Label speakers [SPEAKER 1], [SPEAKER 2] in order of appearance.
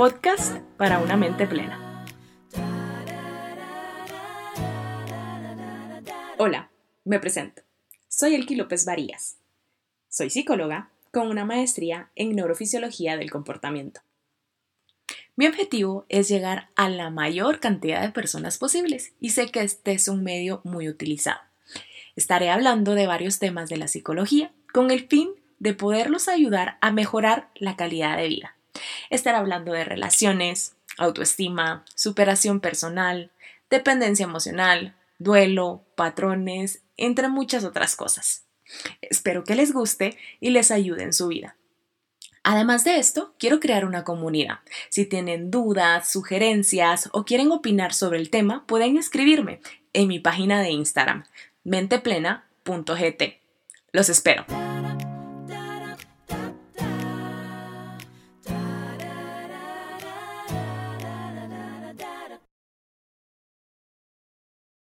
[SPEAKER 1] podcast para una mente plena. Hola, me presento. Soy Elki López Varías. Soy psicóloga con una maestría en neurofisiología del comportamiento. Mi objetivo es llegar a la mayor cantidad de personas posibles y sé que este es un medio muy utilizado. Estaré hablando de varios temas de la psicología con el fin de poderlos ayudar a mejorar la calidad de vida. Estaré hablando de relaciones, autoestima, superación personal, dependencia emocional, duelo, patrones, entre muchas otras cosas. Espero que les guste y les ayude en su vida. Además de esto, quiero crear una comunidad. Si tienen dudas, sugerencias o quieren opinar sobre el tema, pueden escribirme en mi página de Instagram, menteplena.gt. Los espero.